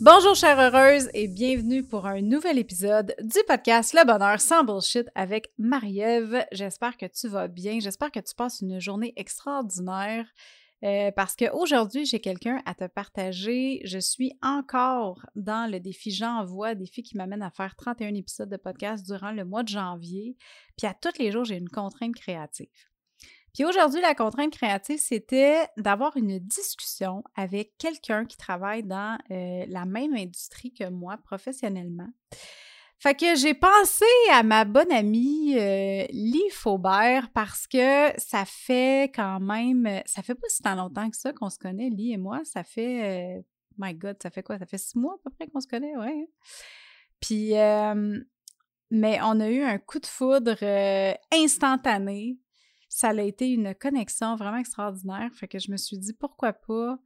Bonjour chère heureuse et bienvenue pour un nouvel épisode du podcast Le bonheur sans bullshit avec Marie-Ève. J'espère que tu vas bien, j'espère que tu passes une journée extraordinaire euh, parce qu'aujourd'hui j'ai quelqu'un à te partager. Je suis encore dans le défi J'envoie, défi qui m'amène à faire 31 épisodes de podcast durant le mois de janvier. Puis à tous les jours j'ai une contrainte créative. Puis aujourd'hui, la contrainte créative, c'était d'avoir une discussion avec quelqu'un qui travaille dans euh, la même industrie que moi professionnellement. Fait que j'ai pensé à ma bonne amie euh, Lee Faubert parce que ça fait quand même, ça fait pas si tant longtemps que ça qu'on se connaît, Lee et moi. Ça fait, euh, my God, ça fait quoi? Ça fait six mois à peu près qu'on se connaît, ouais. Puis, mais on a eu un coup de foudre instantané ça a été une connexion vraiment extraordinaire. Fait que je me suis dit, pourquoi pas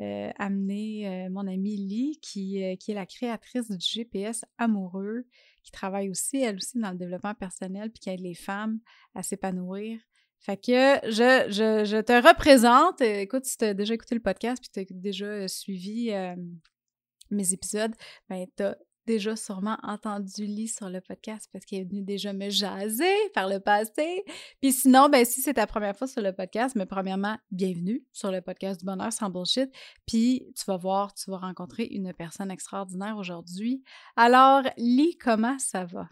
euh, amener euh, mon amie Lee, qui, euh, qui est la créatrice du GPS amoureux, qui travaille aussi, elle aussi, dans le développement personnel, puis qui aide les femmes à s'épanouir. Fait que je, te représente. Écoute, si tu as déjà écouté le podcast, puis tu as déjà suivi mes épisodes, ben tu as déjà sûrement entendu Lee sur le podcast parce qu'il est venu déjà me jaser par le passé. Puis sinon, ben si c'est ta première fois sur le podcast, mais premièrement, bienvenue sur le podcast du bonheur sans bullshit. Puis tu vas voir, tu vas rencontrer une personne extraordinaire aujourd'hui. Alors, Lee, comment ça va?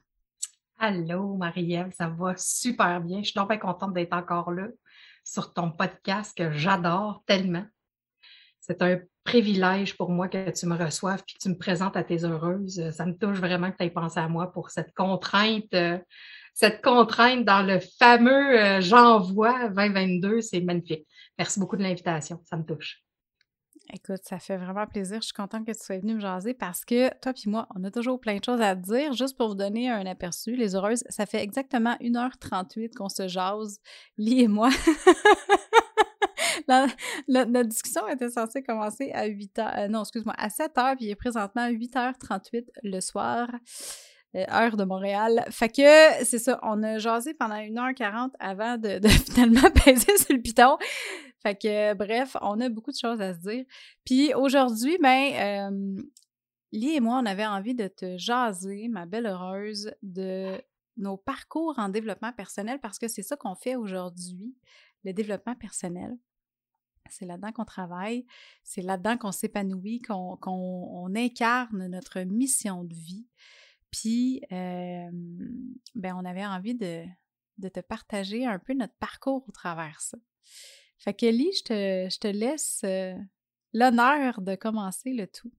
Allô, Marie-Ève, ça va super bien. Je suis donc bien contente d'être encore là sur ton podcast que j'adore tellement. C'est un privilège pour moi que tu me reçoives puis que tu me présentes à tes heureuses. Ça me touche vraiment que tu aies pensé à moi pour cette contrainte, euh, cette contrainte dans le fameux euh, J'envoie 2022. C'est magnifique. Merci beaucoup de l'invitation. Ça me touche. Écoute, ça fait vraiment plaisir. Je suis contente que tu sois venue me jaser parce que toi puis moi, on a toujours plein de choses à dire. Juste pour vous donner un aperçu, les heureuses, ça fait exactement 1h38 qu'on se jase, Lee et moi. Notre discussion était censée commencer à 8 h, euh, non, excuse-moi, à 7 h, puis il est présentement 8h38 le soir. Euh, heure de Montréal. Fait que c'est ça, on a jasé pendant 1h40 avant de, finalement peser sur le piton. Fait que bref, on a beaucoup de choses à se dire. Puis aujourd'hui, ben, euh, Lee et moi, on avait envie de te jaser, ma belle heureuse, de nos parcours en développement personnel parce que c'est ça qu'on fait aujourd'hui, le développement personnel. C'est là-dedans qu'on travaille, c'est là-dedans qu'on s'épanouit, qu'on incarne notre mission de vie. Puis, ben, on avait envie de, te partager un peu notre parcours au travers ça. Fait je te laisse l'honneur de commencer le tout.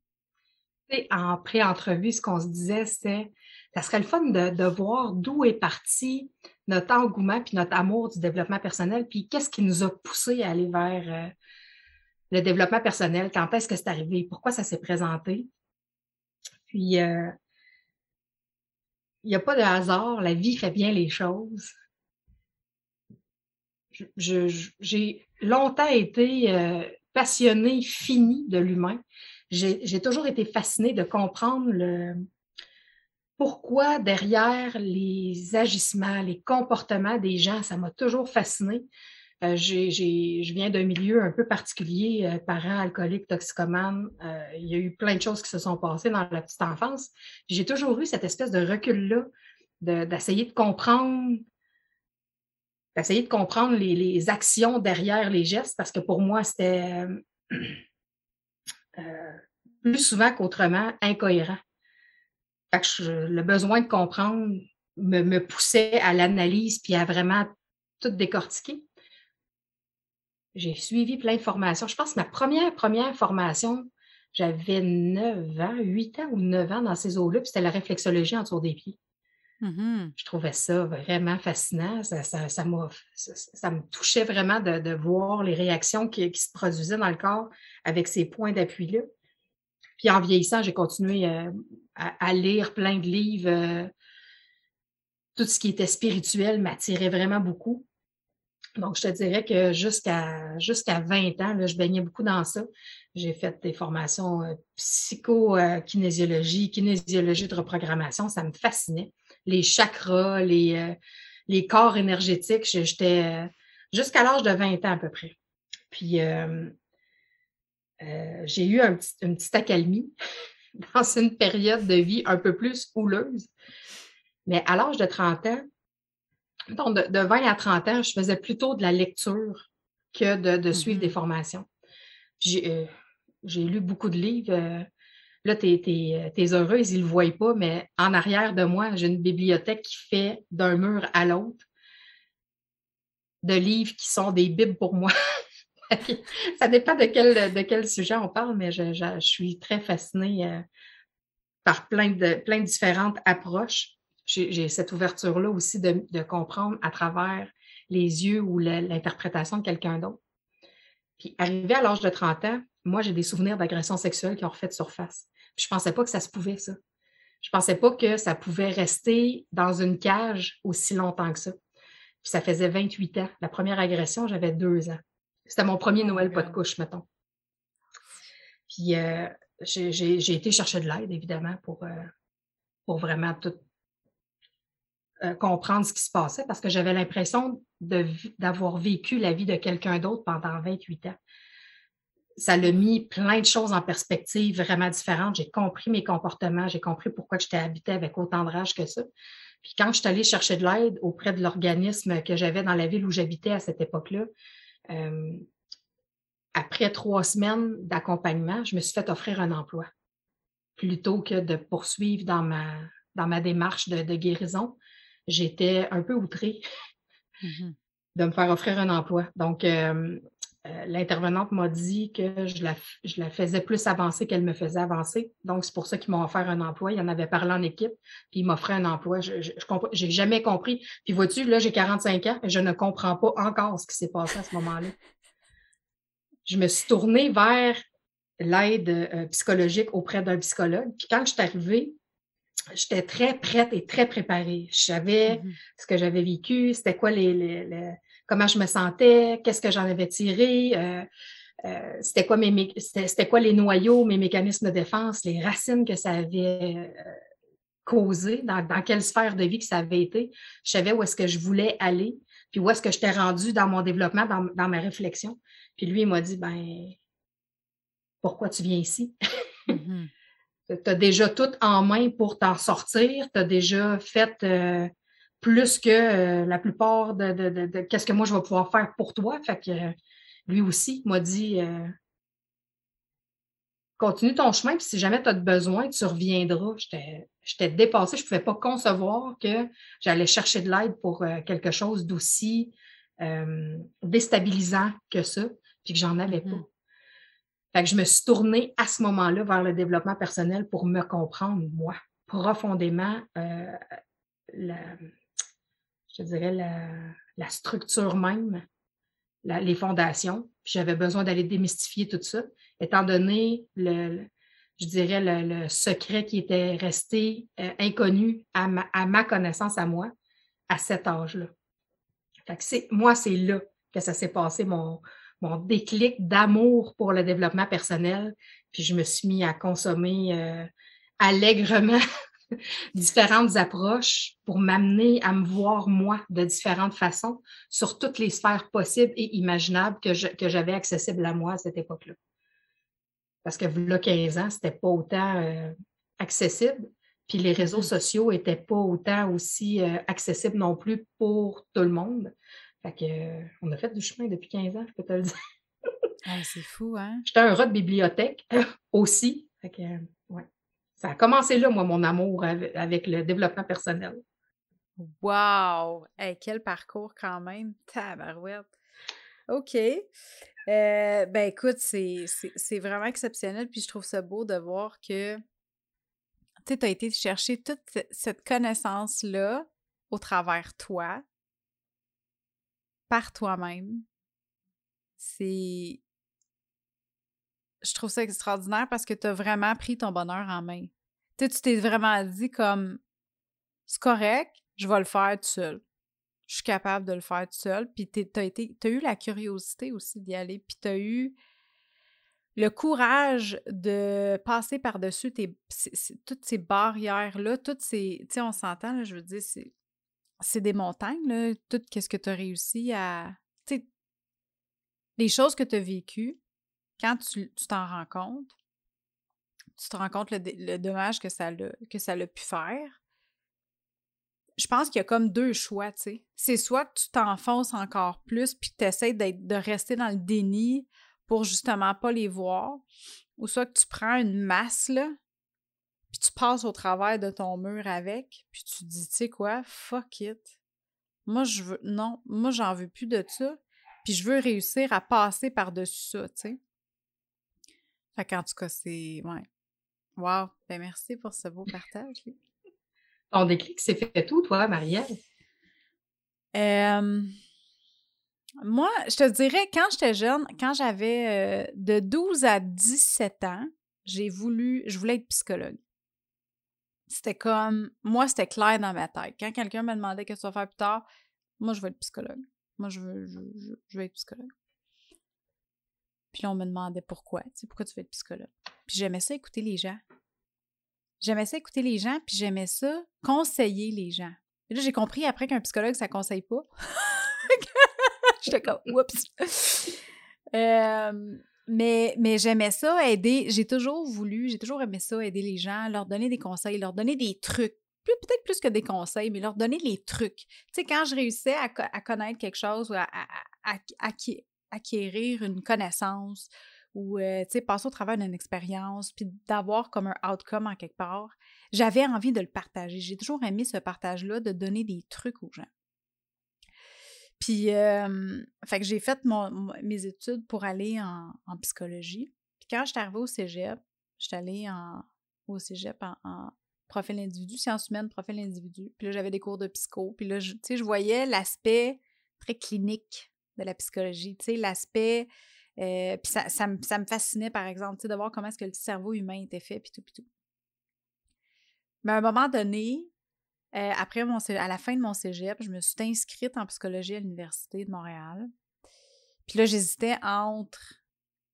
En pré-entrevue, ce qu'on se disait, c'est ça serait le fun de, voir d'où est parti notre engouement puis notre amour du développement personnel, puis qu'est-ce qui nous a poussé à aller vers euh, le développement personnel, quand est-ce que c'est arrivé, pourquoi ça s'est présenté. Puis, euh, il n'y a pas de hasard, la vie fait bien les choses. J'ai longtemps été euh, passionnée, finie de l'humain. J'ai toujours été fascinée de comprendre le, pourquoi derrière les agissements, les comportements des gens, ça m'a toujours fasciné. Euh, je viens d'un milieu un peu particulier, euh, parents alcooliques, toxicomanes. Euh, il y a eu plein de choses qui se sont passées dans la petite enfance. J'ai toujours eu cette espèce de recul-là, d'essayer de, comprendre, d'essayer de comprendre les, les, actions derrière les gestes, parce que pour moi, c'était plus souvent qu'autrement incohérent le besoin de comprendre me, poussait à l'analyse puis à vraiment tout décortiquer. J'ai suivi plein de formations. Je pense que ma première, première formation, j'avais 9 ans, 8 ans ou 9 ans dans ces eaux-là, puis c'était la réflexologie autour des pieds. Mm-hmm. Je trouvais ça vraiment fascinant. Ça, ça, ça, me touchait vraiment de, voir les réactions qui, se produisaient dans le corps avec ces points d'appui-là. Puis en vieillissant, j'ai continué euh, à, lire plein de livres. Euh, tout ce qui était spirituel m'attirait vraiment beaucoup. Donc, je te dirais que jusqu'à jusqu'à 20 ans, je baignais beaucoup dans ça. J'ai fait des formations euh, psycho-kinésiologie, kinésiologie de reprogrammation. Ça me fascinait. Les chakras, les, euh, les corps énergétiques. J'étais euh, jusqu'à l'âge de 20 ans à peu près. Puis, euh, euh j'ai eu un petit, une petite accalmie dans une période de vie un peu plus houleuse. Mais à l'âge de 30 ans, donc de, de, 20 à 30 ans, je faisais plutôt de la lecture que de, de suivre mm -hmm. des formations. J'ai euh, lu beaucoup de livres. Euh, là, t'es es, heureuse, ils ne le voient pas, mais en arrière de moi, j'ai une bibliothèque qui fait d'un mur à l'autre de livres qui sont des bibles pour moi. Ça dépend de quel, de quel sujet on parle, mais je, je, je suis très fascinée euh, par plein de, plein de différentes approches j'ai cette ouverture-là aussi de, de, comprendre à travers les yeux ou l'interprétation de quelqu'un d'autre. Puis, arrivé à l'âge de 30 ans, moi, j'ai des souvenirs d'agressions sexuelles qui ont refait surface. Puis, je pensais pas que ça se pouvait, ça. Je pensais pas que ça pouvait rester dans une cage aussi longtemps que ça. Puis, ça faisait 28 ans. La première agression, j'avais deux ans. C'était mon premier Noël pas de couche, mettons. Puis, euh, j'ai été chercher de l'aide, évidemment, pour, euh, pour vraiment tout, euh, comprendre ce qui se passait parce que j'avais l'impression d'avoir vécu la vie de quelqu'un d'autre pendant 28 ans. Ça l'a mis plein de choses en perspective vraiment différentes. J'ai compris mes comportements, j'ai compris pourquoi j'étais habitée avec autant de rage que ça. Puis quand je suis allée chercher de l'aide auprès de l'organisme que j'avais dans la ville où j'habitais à cette époque-là, euh, après trois semaines d'accompagnement, je me suis fait offrir un emploi plutôt que de poursuivre dans ma, dans ma démarche de, de guérison j'étais un peu outrée mmh de me faire offrir un emploi. Donc, euh, euh, l'intervenante m'a dit que je la, je la, faisais plus avancer qu'elle me faisait avancer. Donc, c'est pour ça qu'ils m'ont offert un emploi. Il en avait parlé en équipe, puis ils m'offraient un emploi. Je n'ai jamais compris. Puis vois-tu, là, j'ai 45 ans et je ne comprends pas encore ce qui s'est passé à ce moment-là. Je me suis tournée vers l'aide euh, psychologique auprès d'un psychologue. Puis quand je suis arrivée, j'étais très prête et très préparée. Je savais mm -hmm. ce que j'avais vécu, c'était quoi les, les, les, comment je me sentais, qu'est-ce que j'en avais tiré, euh, euh, c'était quoi mes c'était quoi les noyaux, mes mécanismes de défense, les racines que ça avait euh, causé, dans, dans, quelle sphère de vie que ça avait été. Je savais où est-ce que je voulais aller, puis où est-ce que j'étais rendue dans mon développement, dans, dans ma réflexion. Puis lui, il m'a dit, ben, pourquoi tu viens ici? Mm -hmm tu as déjà tout en main pour t'en sortir, tu as déjà fait euh, plus que euh, la plupart de, de, de, de qu'est-ce que moi je vais pouvoir faire pour toi. Fait que euh, lui aussi m'a dit euh, continue ton chemin, puis si jamais tu as besoin, tu reviendras. J'étais dépassée, je ne pouvais pas concevoir que j'allais chercher de l'aide pour quelque chose d'aussi déstabilisant que ça, puis que j'en avais pas. Mm-hmm. Fait que je me suis tournée à ce moment-là vers le développement personnel pour me comprendre, moi, profondément, euh, la, je dirais, la, la structure même, la, les fondations. J'avais besoin d'aller démystifier tout ça, étant donné le, je dirais, le, le, secret qui était resté euh, inconnu à ma, à ma connaissance à moi à cet âge-là. Moi, c'est là que ça s'est passé, mon, mon déclic d'amour pour le développement personnel. Puis je me suis mis à consommer euh, allègrement différentes approches pour m'amener à me voir moi de différentes façons sur toutes les sphères possibles et imaginables que, j'avais accessibles à moi à cette époque-là. Parce que là, 15 ans, c'était pas autant euh, accessible. Puis les réseaux mm-hmm. sociaux étaient pas autant aussi euh, accessibles non plus pour tout le monde. Fait que, euh, on a fait du chemin depuis 15 ans, je peux te le dire. ah, c'est fou, hein? J'étais un rat de bibliothèque aussi. Fait que, ouais. Ça a commencé là, moi, mon amour avec, le développement personnel. Wow! Quel parcours quand même! Tabarouette! OK. Euh, ben écoute, c'est vraiment exceptionnel, puis je trouve ça beau de voir que tu as été chercher toute cette connaissance-là au travers toi, par toi-même. C'est. Je trouve ça extraordinaire parce que tu as vraiment pris ton bonheur en main. Tu tu t'es vraiment dit comme c'est correct, je vais le faire tout seul. Je suis capable de le faire tout seul. Puis tu as, eu la curiosité aussi d'y aller. Puis tu as eu le courage de passer par-dessus toutes ces barrières-là, toutes ces. Tu sais, on s'entend, je veux dire, c'est des montagnes, là, tout ce que tu as réussi à. Tu sais, les choses que tu as vécues, quand tu t'en rends compte, tu te rends compte le, dommage que ça, a, que ça a pu faire. Je pense qu'il y a comme deux choix, tu sais. C'est soit que tu t'enfonces encore plus puis que tu essaies de rester dans le déni pour justement pas les voir, ou soit que tu prends une masse, là, puis tu passes au travers de ton mur avec, puis tu dis, tu sais quoi, fuck it. Moi, je veux, non, moi, j'en veux plus de ça, puis je veux réussir à passer par-dessus ça, tu sais. Fait qu'en tout cas, c'est, ouais. Wow, ben merci pour ce beau partage. Ton déclic s'est fait tout, toi, Marielle? Euh, moi, je te dirais, quand j'étais jeune, quand j'avais euh, de 12 à 17 ans, j'ai voulu, je voulais être psychologue. C'était comme, moi, c'était clair dans ma tête. Quand quelqu'un me demandait qu'est-ce que tu vas faire plus tard, moi, je veux être psychologue. Moi, je veux, je, veux être psychologue. Puis on me demandait pourquoi, tu pourquoi tu veux être psychologue. Puis j'aimais ça écouter les gens. J'aimais ça écouter les gens, puis j'aimais ça conseiller les gens. Et là, j'ai compris après qu'un psychologue, ça conseille pas. J'étais comme, oups. Euh, mais mais j'aimais ça, aider. J'ai toujours voulu, j'ai toujours aimé ça, aider les gens, leur donner des conseils, leur donner des trucs. Peut-être plus que des conseils, mais leur donner les trucs. Tu sais, quand je réussissais à, connaître quelque chose ou à, acquérir une connaissance ou, passer au travers d'une expérience, puis d'avoir comme un outcome en quelque part, j'avais envie de le partager. J'ai toujours aimé ce partage-là, de donner des trucs aux gens. Puis, fait que j'ai fait mes études pour aller en, psychologie. Puis quand je suis arrivée au cégep, je suis allée au cégep en, profil individu, sciences humaines, profil individu. Puis là, j'avais des cours de psycho. Puis là, sais, je voyais l'aspect très clinique de la psychologie, tu sais, l'aspect... Euh, puis ça, ça, me, fascinait, par exemple, de voir comment est-ce que le cerveau humain était fait, puis tout, puis tout. Mais à un moment donné, euh, après, mon, à la fin de mon cégep, je me suis inscrite en psychologie à l'Université de Montréal. Puis là, j'hésitais entre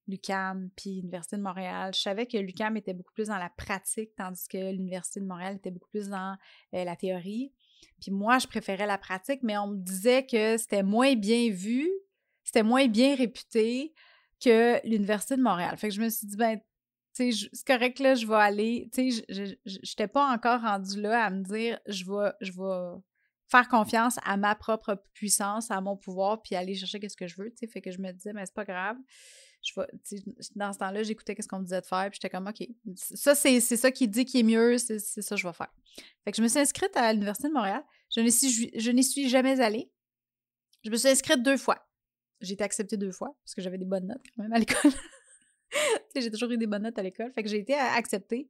l'UCAM puis l'Université de Montréal. Je savais que l'UCAM était beaucoup plus dans la pratique, tandis que l'Université de Montréal était beaucoup plus dans euh, la théorie. Puis moi, je préférais la pratique, mais on me disait que c'était moins bien vu, c'était moins bien réputé que l'Université de Montréal. Fait que je me suis dit, ben, c'est correct, là, je vais aller. Tu sais, je n'étais pas encore rendue là à me dire, je vais, je vais faire confiance à ma propre puissance, à mon pouvoir, puis aller chercher ce que je veux, tu sais. Fait que je me disais, mais c'est pas grave. Je dans ce temps-là, j'écoutais ce qu'on me disait de faire, puis j'étais comme, OK, ça, c'est ça qui dit qui est mieux, c'est ça que je vais faire. Fait que je me suis inscrite à l'Université de Montréal. Je n'y suis, je suis jamais allée. Je me suis inscrite deux fois. J'ai été acceptée deux fois, parce que j'avais des bonnes notes quand même à l'école. j'ai toujours eu des bonnes notes à l'école. Fait que j'ai été acceptée.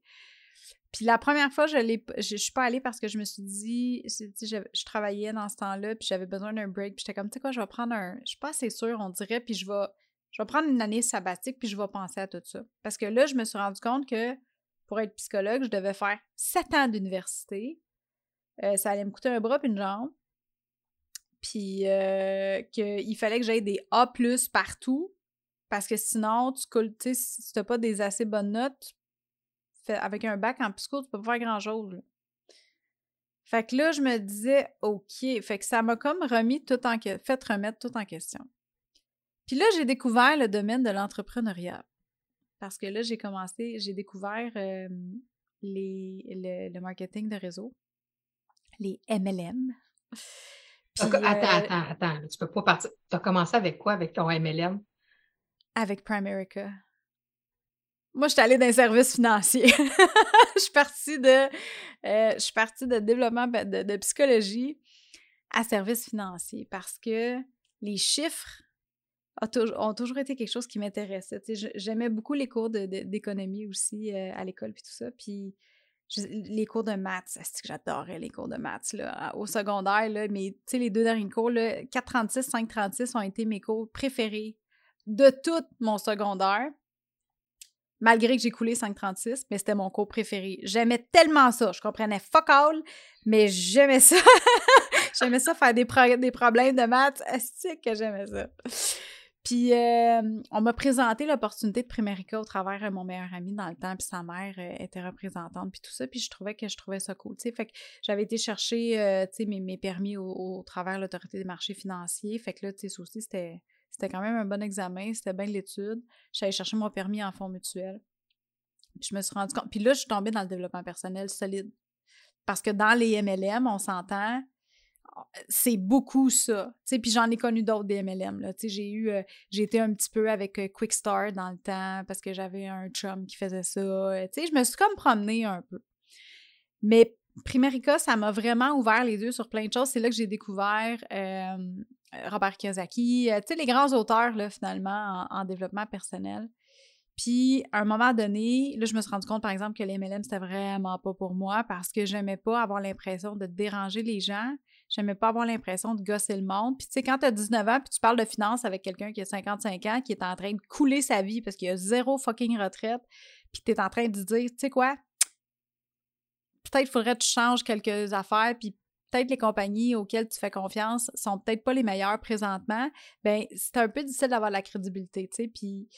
Puis la première fois, je ne je, suis pas allée parce que je me suis dit, je, je travaillais dans ce temps-là, puis j'avais besoin d'un break, puis j'étais comme, tu sais quoi, je vais prendre un, je suis pas assez sûre, on dirait, puis je vais, je vais prendre une année sabbatique, puis je vais penser à tout ça. Parce que là, je me suis rendu compte que pour être psychologue, je devais faire sept ans d'université. Euh, ça allait me coûter un bras puis une jambe. Puis euh, qu'il fallait que j'aie des A partout parce que sinon, tu coules, tu sais, si pas des assez bonnes notes, avec un bac en psycho, tu peux pas faire grand-chose. Fait que là, je me disais, OK. Fait que ça m'a comme remis tout en fait remettre tout en question. Puis là, j'ai découvert le domaine de l'entrepreneuriat. Parce que là, j'ai commencé, j'ai découvert les, le, marketing de réseau, les MLM. attends, attends, attends. Tu peux pas partir. Tu as commencé avec quoi avec ton MLM? avec Primerica. Moi, je suis allée dans les services financiers. je suis partie de, euh, je suis partie de développement ben, de, psychologie. à service financier parce que les chiffres ont toujours été quelque chose qui m'intéressait. J'aimais beaucoup les cours d'économie aussi euh, à l'école puis tout ça. Puis les cours de maths, c'est que j'adorais les cours de maths au secondaire. Là, mais les deux derniers cours, 436, 536 ont été mes cours préférés de tout mon secondaire. Malgré que j'ai coulé 536, mais c'était mon cours préféré. J'aimais tellement ça. Je comprenais fuck all, mais j'aimais ça. j'aimais ça faire des, des problèmes de maths. C'est que j'aimais ça. Puis, euh, on m'a présenté l'opportunité de Primerica au travers de mon meilleur ami dans le temps, puis sa mère euh, était représentante, puis tout ça, puis je trouvais que je trouvais ça cool, tu sais. Fait que j'avais été chercher, euh, tu sais, mes, permis au, travers de l'Autorité des marchés financiers. Fait que là, tu sais, aussi, c'était, c'était quand même un bon examen, c'était bien l'étude. J'allais chercher mon permis en fonds mutuels. Puis je me suis rendu compte. Puis là, je suis tombée dans le développement personnel solide. Parce que dans les MLM, on s'entend, c'est beaucoup ça. Puis j'en ai connu d'autres des MLM. J'ai eu, euh, été un petit peu avec euh, Quickstar dans le temps parce que j'avais un chum qui faisait ça. Euh, je me suis comme promenée un peu. Mais Primerica, ça m'a vraiment ouvert les yeux sur plein de choses. C'est là que j'ai découvert Robert Kiyosaki, les grands auteurs, là, finalement, en, développement personnel. Puis, à un moment donné, là, je me suis rendu compte, par exemple, que les MLM, c'était vraiment pas pour moi parce que j'aimais pas avoir l'impression de déranger les gens. J'aimais pas avoir l'impression de gosser le monde. Puis, tu sais, quand tu as 19 ans, puis tu parles de finances avec quelqu'un qui a 55 ans, qui est en train de couler sa vie parce qu'il a zéro fucking retraite, puis tu es en train de dire, tu sais quoi, peut-être faudrait que tu changes quelques affaires, puis peut-être les compagnies auxquelles tu fais confiance sont peut-être pas les meilleures présentement, ben c'est un peu difficile d'avoir la crédibilité, tu sais, puis...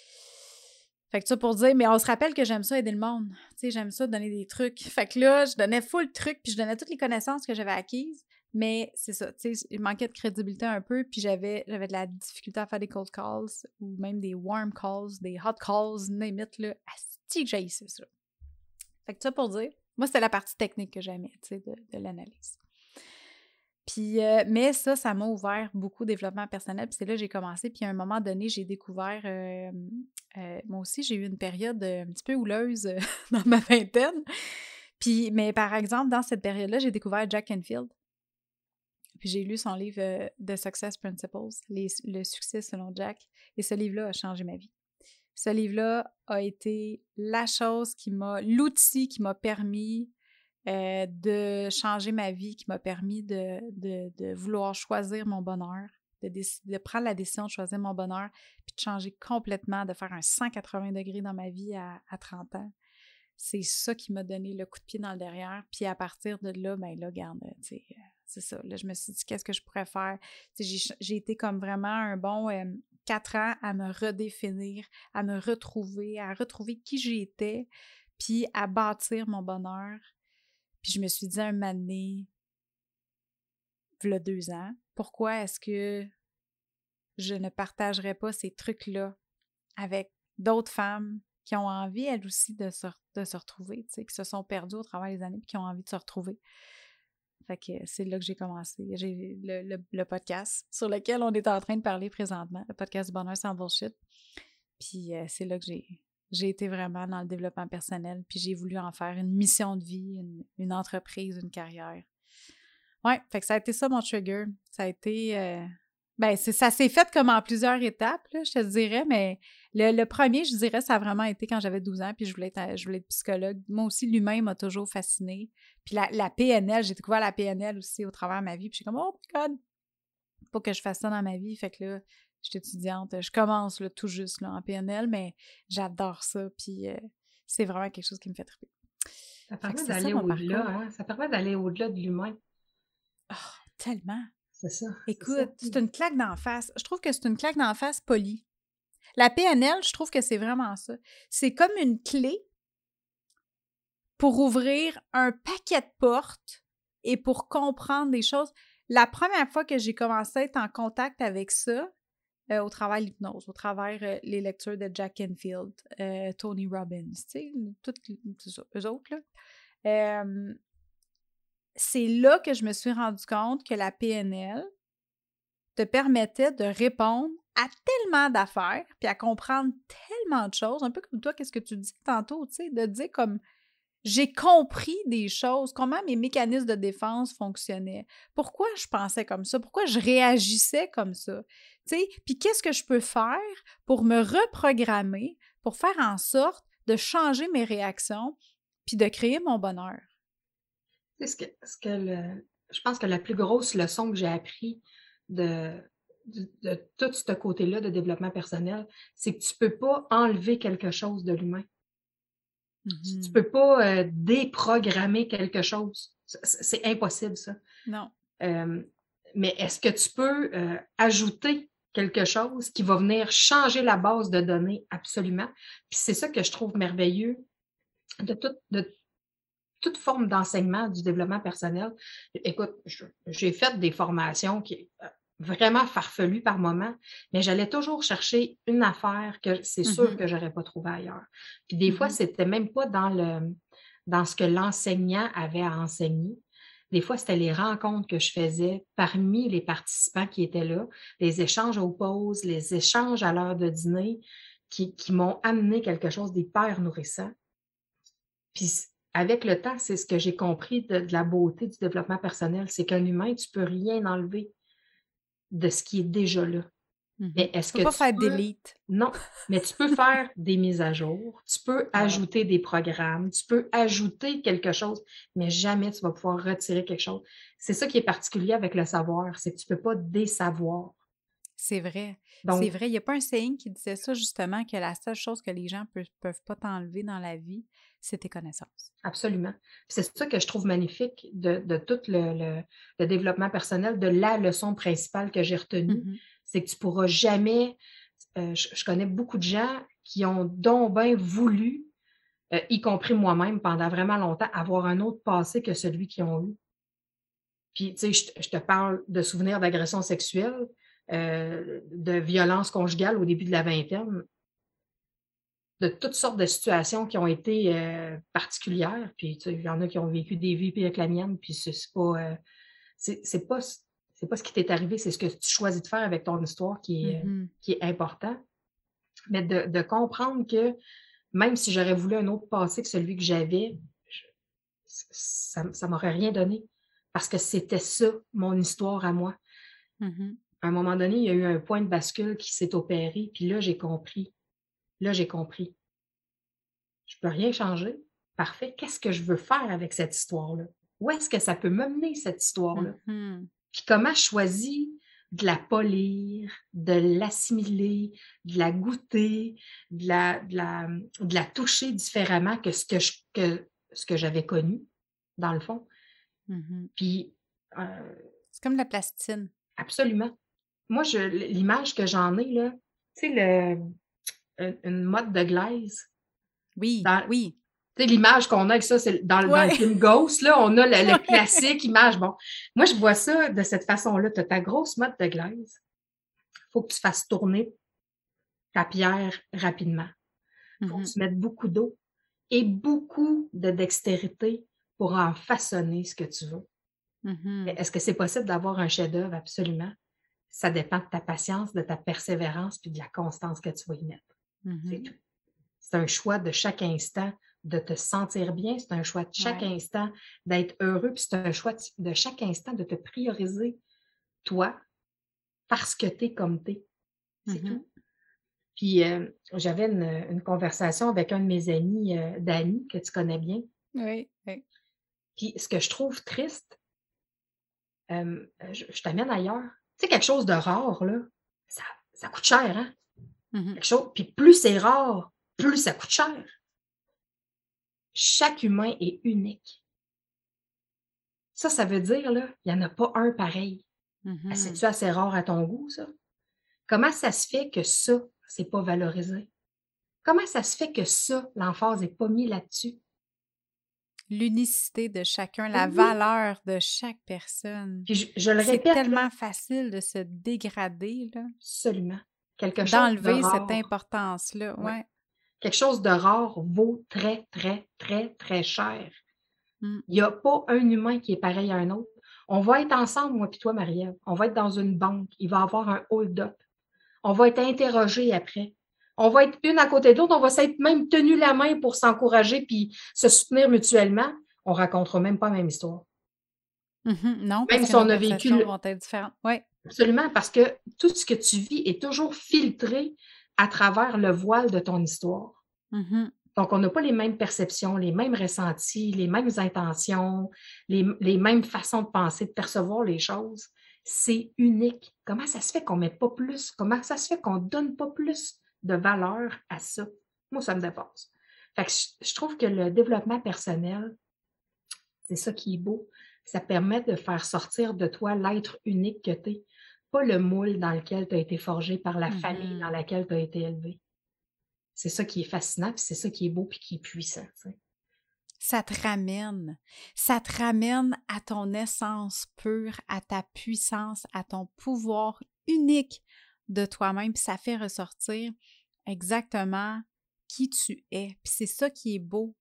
Fait que ça pour dire, mais on se rappelle que j'aime ça aider le monde. Tu sais, j'aime ça donner des trucs. Fait que là, je donnais full truc, puis je donnais toutes les connaissances que j'avais acquises. Mais c'est ça, tu sais, il manquait de crédibilité un peu, puis j'avais, de la difficulté à faire des cold calls ou même des warm calls, des hot calls, name it, là. Asti que j'ai ça. Fait que ça pour dire, moi, c'était la partie technique que j'aimais, tu sais, de, l'analyse. Puis, euh, mais ça, ça m'a ouvert beaucoup de développement personnel. Puis c'est là que j'ai commencé. Puis à un moment donné, j'ai découvert, euh, euh, moi aussi, j'ai eu une période un petit peu houleuse dans ma vingtaine. Puis, mais par exemple, dans cette période-là, j'ai découvert Jack Enfield. Puis j'ai lu son livre euh, The Success Principles, Le succès selon Jack, et ce livre-là a changé ma vie. Ce livre-là a été la chose qui m'a, l'outil qui m'a permis euh, de changer ma vie, qui m'a permis de, de, vouloir choisir mon bonheur, de, de prendre la décision de choisir mon bonheur, puis de changer complètement, de faire un 180 degrés dans ma vie à, à 30 ans c'est ça qui m'a donné le coup de pied dans le derrière. Puis à partir de là, ben là, garde, tu sais, c'est ça. Là, je me suis dit, qu'est-ce que je pourrais faire? J'ai été comme vraiment un bon quatre ans à me redéfinir, à me retrouver, à retrouver qui j'étais, puis à bâtir mon bonheur. Puis je me suis dit un donné, voilà deux ans, pourquoi est-ce que je ne partagerais pas ces trucs-là avec d'autres femmes qui ont envie, elles aussi, de se, de se retrouver, qui se sont perdues au travers des années qui ont envie de se retrouver? Fait que c'est là que j'ai commencé. J'ai le, podcast sur lequel on est en train de parler présentement, le podcast bonheur sans bullshit. Puis euh, c'est là que j'ai, j'ai été vraiment dans le développement personnel, puis j'ai voulu en faire une mission de vie, une, entreprise, une carrière. Ouais, fait que ça a été ça mon trigger. Ça a été. Euh, ben, ça s'est fait comme en plusieurs étapes, je te dirais, mais le, premier, je dirais, ça a vraiment été quand j'avais 12 ans, puis je voulais être, je voulais être psychologue. Moi aussi, l'humain m'a toujours fasciné. Puis la, PNL, j'ai découvert la PNL aussi au travers de ma vie, puis j'ai comme, oh my God, faut que je fasse ça dans ma vie. Fait que là, je suis étudiante, je commence là, tout juste là, en PNL, mais j'adore ça, puis euh, c'est vraiment quelque chose qui me fait triper. Ça permet d'aller au-delà, hein? Ça permet d'aller au-delà de l'humain. Oh, tellement. C'est ça. Écoute, c'est une claque d'en face. Je trouve que c'est une claque d'en face polie. La PNL, je trouve que c'est vraiment ça. C'est comme une clé pour ouvrir un paquet de portes et pour comprendre des choses. La première fois que j'ai commencé à être en contact avec ça, euh, au travers l'hypnose, au travers euh, les lectures de Jack Enfield, euh, Tony Robbins, tu sais, eux autres, là c'est là que je me suis rendu compte que la PNL te permettait de répondre à tellement d'affaires, puis à comprendre tellement de choses, un peu comme toi, qu'est-ce que tu dis tantôt, tu sais, de dire comme j'ai compris des choses, comment mes mécanismes de défense fonctionnaient, pourquoi je pensais comme ça, pourquoi je réagissais comme ça. Puis qu'est-ce que je peux faire pour me reprogrammer, pour faire en sorte de changer mes réactions, puis de créer mon bonheur. Ce que, ce que je pense que la plus grosse leçon que j'ai appris de, de, tout ce côté-là de développement personnel, c'est que tu ne peux pas enlever quelque chose de l'humain. Tu ne mmh peux pas euh, déprogrammer quelque chose. C'est impossible, ça. Non. mais est-ce que tu peux euh, ajouter quelque chose qui va venir changer la base de données? Absolument? Puis c'est ça que je trouve merveilleux de, de toute forme d'enseignement du développement personnel. Écoute, j'ai fait des formations qui euh, vraiment farfelues par moment, mais j'allais toujours chercher une affaire que c'est sûr mm-hmm. que j'aurais pas trouvé ailleurs. Puis des fois, mm-hmm. c'était même pas dans le dans ce que l'enseignant avait à enseigner. Des fois, c'était les rencontres que je faisais parmi les participants qui étaient là, les échanges aux pauses, les échanges à l'heure de dîner qui, qui m'ont amené quelque chose d'hyper nourrissant. Puis avec le temps, c'est ce que j'ai compris de, la beauté du développement personnel, c'est qu'un humain, tu peux rien enlever de ce qui est déjà là. Mmh mais est-ce que peux pas faire d'élite. Non, mais tu peux faire des mises à jour, tu peux ajouter des programmes, tu peux ajouter quelque chose, mais jamais tu vas pouvoir retirer quelque chose. C'est ça qui est particulier avec le savoir, c'est que tu peux pas désavoir. C'est vrai. C'est vrai. Il n'y a pas un saying qui disait ça, justement, que la seule chose que les gens ne peuvent, pas t'enlever dans la vie, c'est tes connaissances. Absolument. C'est ça que je trouve magnifique de, tout le, développement personnel, de la leçon principale que j'ai retenue. Mmh c'est que tu ne pourras jamais. Euh, je, connais beaucoup de gens qui ont donc bien voulu, euh, y compris moi-même pendant vraiment longtemps, avoir un autre passé que celui qu'ils ont eu. Puis, tu sais, je, te parle de souvenirs d'agression sexuelle. Euh, de violence conjugale au début de la vingtaine, de toutes sortes de situations qui ont été euh, particulières. Puis il y en a qui ont vécu des vies pires que la mienne, puis c'est pas, euh, c'est pas, c'est pas ce qui t'est arrivé, c'est ce que tu choisis de faire avec ton histoire qui est, mm-hmm. qui est important. Mais de, de, comprendre que même si j'aurais voulu un autre passé que celui que j'avais, ça, ça m'aurait rien donné parce que c'était ça, mon histoire à moi. Mm-hmm à un moment donné, il y a eu un point de bascule qui s'est opéré, puis là, j'ai compris. Là, j'ai compris. Je ne peux rien changer. Parfait. Qu'est-ce que je veux faire avec cette histoire-là? Où est-ce que ça peut m'amener, cette histoire-là? Mm-hmm. Puis comment je choisis de la polir, de l'assimiler, de la goûter, de la, de la, de la toucher différemment que ce que, je, que, ce que j'avais connu, dans le fond. Mm-hmm. Puis. Euh, c'est comme la plastine. Absolument moi, je, l'image que j'en ai, là, tu sais, le, une mode de glaise. Oui, oui. Tu sais, l'image qu'on a avec ça, c'est dans, le film Ghost, là, on a le, classique image. Bon, moi, je vois ça de cette façon-là. Tu as ta grosse mode de glaise. Il faut que tu fasses tourner ta pierre rapidement. Il faut que mm-hmm. tu mettes beaucoup d'eau et beaucoup de dextérité pour en façonner ce que tu veux. Mm-hmm. Est-ce que c'est possible d'avoir un chef-d'œuvre? Absolument ça dépend de ta patience, de ta persévérance, puis de la constance que tu vas y mettre. C'est mmh tout. C'est un choix de chaque instant de te sentir bien, c'est un choix de chaque instant d'être heureux, puis c'est un choix de chaque instant de te prioriser toi parce que tu es comme tu es. C'est mmh tout. Puis euh, j'avais une, conversation avec un de mes amis, euh, Dani, que tu connais bien. Oui, oui. Puis ce que je trouve triste, euh, je t'amène ailleurs, sais, quelque chose de rare, là, ça, ça coûte cher, hein? Mmh quelque chose. Puis plus c'est rare, plus ça coûte cher. Chaque humain est unique. Ça, ça veut dire, là, il n'y en a pas un pareil. Mmh C'est-tu assez rare à ton goût, ça? Comment ça se fait que ça, c'est pas valorisé? Comment ça se fait que ça, l'emphase n'est pas mis là-dessus? L'unicité de chacun, la valeur de chaque personne. Puis je, le répète. C'est tellement facile de se dégrader, là. Absolument. Quelque chose D'enlever cette importance-là, ouais. Quelque chose de rare vaut très, très, très, très cher. Mmh. Il n'y a pas un humain qui est pareil à un autre. On va être ensemble, moi et toi, Marie-Ève. On va être dans une banque. Il va y avoir un hold-up. On va être interrogé après. On va être une à côté de l'autre, on va s'être même tenu la main pour s'encourager puis se soutenir mutuellement. On racontera même pas la même histoire. Mm-hmm. non, même parce si que on a vécu. vont être différentes. Oui. Absolument, parce que tout ce que tu vis est toujours filtré à travers le voile de ton histoire. Mm-hmm. Donc, on n'a pas les mêmes perceptions, les mêmes ressentis, les mêmes intentions, les, les mêmes façons de penser, de percevoir les choses. C'est unique. Comment ça se fait qu'on ne met pas plus? Comment ça se fait qu'on ne donne pas plus? De valeur à ça? Moi, ça me dépasse. Fait que je, je trouve que le développement personnel, c'est ça qui est beau. Ça permet de faire sortir de toi l'être unique que tu es, pas le moule dans lequel tu as été forgé par la famille Mhm. dans laquelle tu as été élevé. C'est ça qui est fascinant, puis c'est ça qui est beau, puis qui est puissant. Ça te ramène. Ça te ramène à ton essence pure, à ta puissance, à ton pouvoir unique de toi-même. Puis ça fait ressortir exactement qui tu es. Puis c'est ça qui est beau.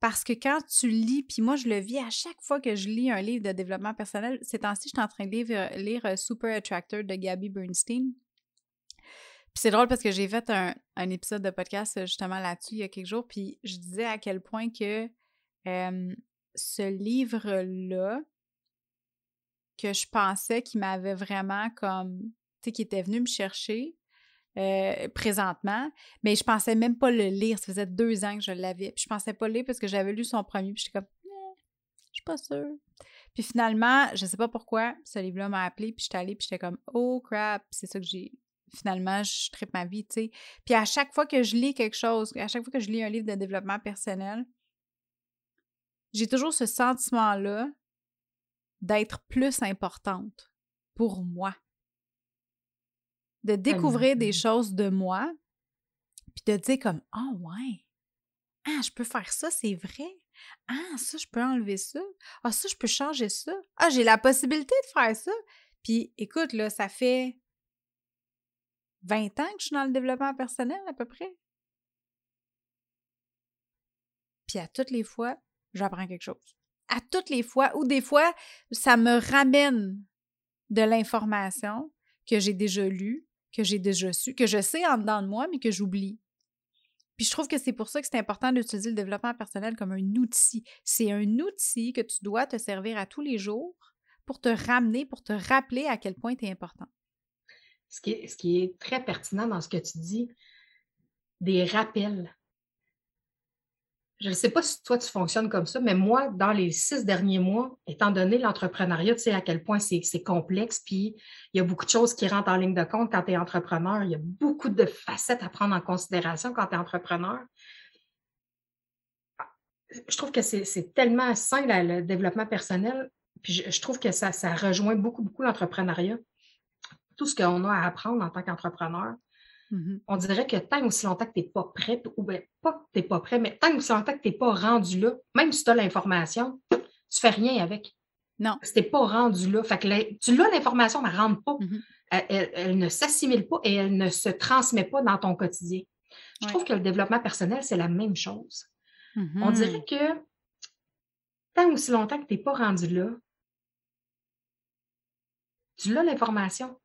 Parce que quand tu lis, puis moi je le vis à chaque fois que je lis un livre de développement personnel, ces temps-ci, je suis en train de lire, lire euh, Super Attractor de Gabby Bernstein. Puis c'est drôle parce que j'ai fait un, un épisode de podcast euh, justement là-dessus il y a quelques jours, puis je disais à quel point que euh, ce livre-là, que je pensais qu'il m'avait vraiment comme, tu sais, qui était venu me chercher euh, présentement, mais je pensais même pas le lire. Ça faisait deux ans que je l'avais. Puis je pensais pas le lire parce que j'avais lu son premier, puis j'étais comme, Eh, je suis pas sûre. Puis finalement, je sais pas pourquoi, ce livre-là m'a appelé, puis j'étais allée, puis j'étais comme, oh crap, c'est ça que j'ai. Finalement, je tripe ma vie, tu sais. Puis à chaque fois que je lis quelque chose, à chaque fois que je lis un livre de développement personnel, j'ai toujours ce sentiment-là d'être plus importante pour moi. De découvrir des Mhm. choses de moi, puis de dire comme « Ah ouais! Ah, je peux faire ça, c'est vrai! Ah, ça, je peux enlever ça! Ah, ça, je peux changer ça! Ah, j'ai la possibilité de faire ça! » Puis écoute, là, ça fait 20 ans que je suis dans le développement personnel, à peu près. Puis à toutes les fois, j'apprends quelque chose. À toutes les fois, ou des fois, ça me ramène de l'information que j'ai déjà lue, que j'ai déjà su, que je sais en dedans de moi, mais que j'oublie. Puis je trouve que c'est pour ça que c'est important d'utiliser le développement personnel comme un outil. C'est un outil que tu dois te servir à tous les jours pour te ramener, pour te rappeler à quel point tu es important. Ce qui, est, ce qui est très pertinent dans ce que tu dis, des rappels. Je ne sais pas si toi, tu fonctionnes comme ça, mais moi, dans les six derniers mois, étant donné l'entrepreneuriat, tu sais à quel point c'est complexe, puis il y a beaucoup de choses qui rentrent en ligne de compte quand tu es entrepreneur. Il y a beaucoup de facettes à prendre en considération quand tu es entrepreneur. Je trouve que c'est tellement sain, le développement personnel, puis je, trouve que ça rejoint beaucoup, beaucoup l'entrepreneuriat. Tout ce qu'on a à apprendre en tant qu'entrepreneur, Mhm. on dirait que tant aussi longtemps que tu n'es pas prêt, ou bien pas que tu n'es pas prêt, mais tant aussi longtemps que tu n'es pas rendu là, même si tu as l'information, tu fais rien avec. Non. Tu n'es pas rendu là. Fait que tu l'as l'information, mais elle ne rentre pas. Mhm. Elle, elle- elle ne s'assimile pas et elle ne se transmet pas dans ton quotidien. Je Ouais. trouve que le développement personnel, c'est la même chose. On Mhm. dirait que tant aussi longtemps que tu n'es pas rendu là, tu l'as l'information,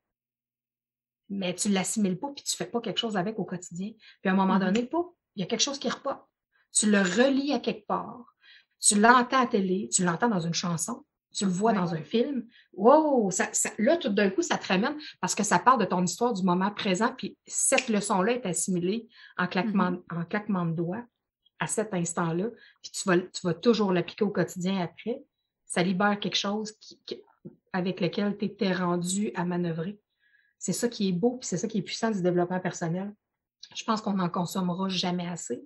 mais tu ne l'assimiles pas puis tu ne fais pas quelque chose avec au quotidien. Puis à un moment Mhm. donné, pas, il y a quelque chose qui repart. Tu le relis à quelque part. Tu l'entends à télé, tu l'entends dans une chanson, tu le vois Ouais. dans un film. Wow! Ça, ça- là, tout d'un coup, ça te ramène parce que ça part de ton histoire du moment présent, puis cette leçon-là est assimilée en claquement, en claquement de doigts à cet instant-là, puis tu vas, tu vas toujours l'appliquer au quotidien après. Ça libère quelque chose qui- qui- avec lequel tu étais rendu à manœuvrer. C'est ça qui est beau, puis c'est ça qui est puissant du développement personnel. Je pense qu'on n'en consommera jamais assez.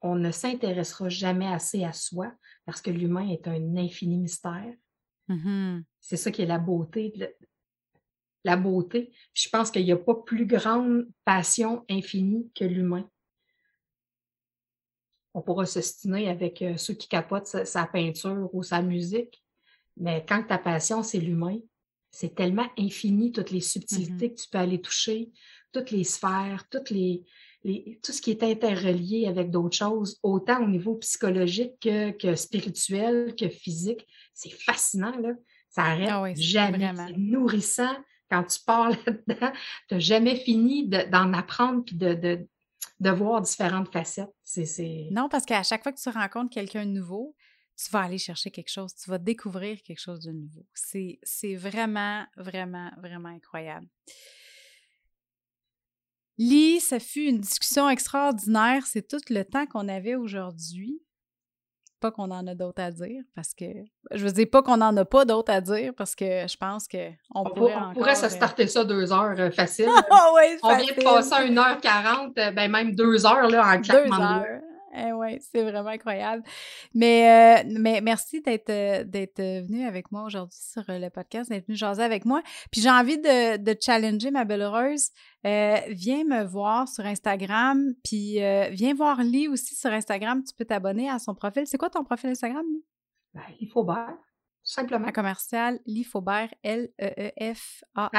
On ne s'intéressera jamais assez à soi parce que l'humain est un infini mystère. Mhm. C'est ça qui est la beauté. La beauté. Puis je pense qu'il n'y a pas plus grande passion infinie que l'humain. On pourra s'ostiner avec euh, ceux qui capotent sa, sa peinture ou sa musique, mais quand ta passion, c'est l'humain, c'est tellement infini, toutes les subtilités que tu peux aller toucher, toutes les sphères, toutes les, les- tout ce qui est interrelié avec d'autres choses, autant au niveau psychologique que, que spirituel, que physique. C'est fascinant, là. Ça arrête Ah oui, jamais. C'est nourrissant quand tu pars là-dedans. Tu n'as jamais fini de- d'en apprendre puis de, de, de voir différentes facettes. Non, parce qu'à chaque fois que tu rencontres quelqu'un de nouveau, tu vas aller chercher quelque chose, tu vas découvrir quelque chose de nouveau. C'est, vraiment, vraiment, vraiment incroyable. Lee, ça fut une discussion extraordinaire. C'est tout le temps qu'on avait aujourd'hui. Pas qu'on en a d'autres à dire, parce que. Je veux dire, pas qu'on en a pas d'autres à dire, parce que je pense qu'on on pourrait. on pourrait se euh, starter ça deux heures euh, facile. Ouais, on vient de passer à 1h40, ben même deux heures là, en claquement heures. Eh ouais, c'est vraiment incroyable. Mais, euh, mais merci d'être euh, d'être venu avec moi aujourd'hui sur euh, le podcast, d'être venu jaser avec moi. Puis j'ai envie de, de challenger ma belle heureuse. Euh, viens me voir sur Instagram, puis euh, viens voir Lee aussi sur Instagram. Tu peux t'abonner à son profil. C'est quoi ton profil Instagram, Lee? Ben, bien, tout simplement. Un commercial, Lee Faubert, E L-E-E-F-A-U-B-E-R-T.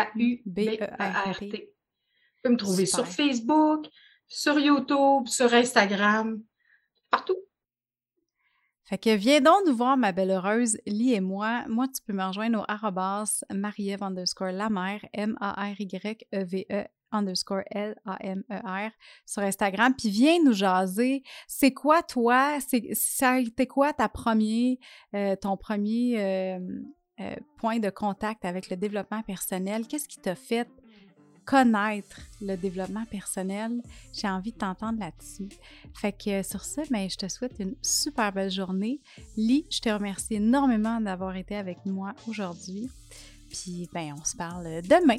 A-U-B-E-R-T. Tu peux me trouver Super. sur Facebook, sur YouTube, sur Instagram, partout. Fait que viens donc nous voir, ma belle heureuse, Lee et moi. Moi, tu peux me rejoindre au arrobas Marie-Ève underscore la M-A-R-Y-E-V-E underscore L-A-M-E-R sur Instagram. Puis viens nous jaser. C'est quoi, toi? Ça quoi ta premier, euh, ton premier euh, euh, point de contact avec le développement personnel? Qu'est-ce qui t'a fait connaître le développement personnel. J'ai envie de t'entendre là-dessus. Fait que sur ça, ben, je te souhaite une super belle journée. Lee, je te remercie énormément d'avoir été avec moi aujourd'hui. Puis, ben, on se parle demain.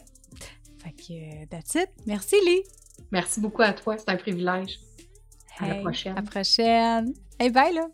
Fait que, that's it. Merci, Lee. Merci beaucoup à toi, c'est un privilège. À la prochaine. À la prochaine. Hey, bye, là.